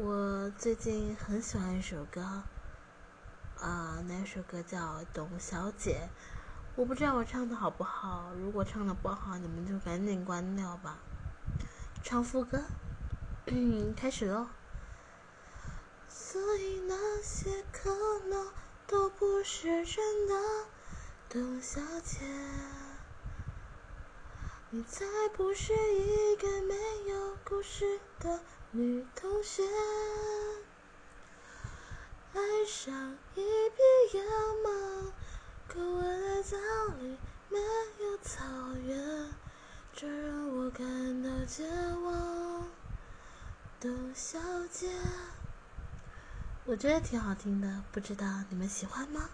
我最近很喜欢一首歌，啊，那首歌叫《董小姐》。我不知道我唱的好不好，如果唱的不好，你们就赶紧关掉吧。唱副歌，嗯开始喽。所以那些可能都不是真的，董小姐，你才不是一个没有故事的。女同学，爱上一匹野马，可我的草里没有草原，这让我感到绝望。董小姐，我觉得挺好听的，不知道你们喜欢吗？